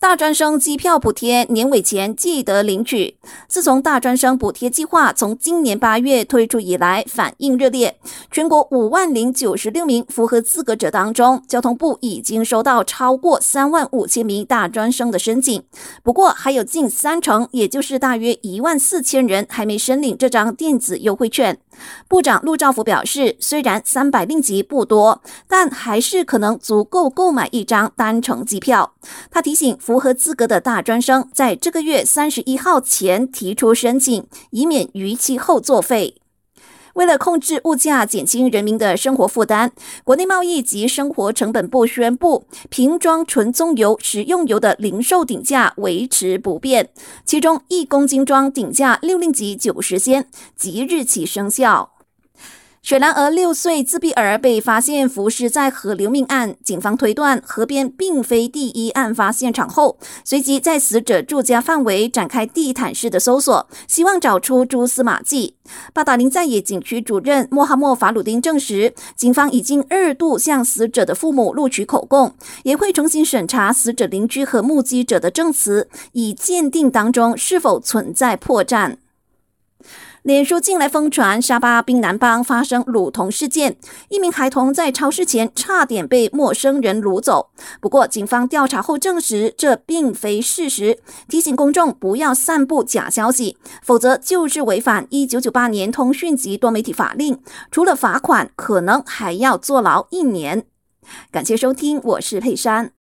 大专生机票补贴年尾前记得领取。自从大专生补贴计划从今年八月推出以来，反应热烈。全国五万零九十六名符合资格者当中，交通部已经收到超过三万五千名大专生的申请。不过，还有近三成，也就是大约一万四千人还没申领这张电子优惠券。部长陆兆福表示，虽然三百令吉不多，但还是可能足够购买一张单程机票。他提醒符合资格的大专生，在这个月三十一号前提出申请，以免逾期后作废。为了控制物价，减轻人民的生活负担，国内贸易及生活成本部宣布，瓶装纯棕油、食用油的零售顶价维持不变，其中一公斤装顶价六令吉九十仙，即日起生效。雪兰莪六岁自闭儿被发现浮尸在河流命案，警方推断河边并非第一案发现场后，随即在死者住家范围展开地毯式的搜索，希望找出蛛丝马迹。巴达林在野景区主任莫哈默法鲁丁证实，警方已经二度向死者的父母录取口供，也会重新审查死者邻居和目击者的证词，以鉴定当中是否存在破绽。脸书近来疯传沙巴槟南邦发生掳童事件，一名孩童在超市前差点被陌生人掳走。不过，警方调查后证实这并非事实，提醒公众不要散布假消息，否则就是违反一九九八年通讯及多媒体法令，除了罚款，可能还要坐牢一年。感谢收听，我是佩珊。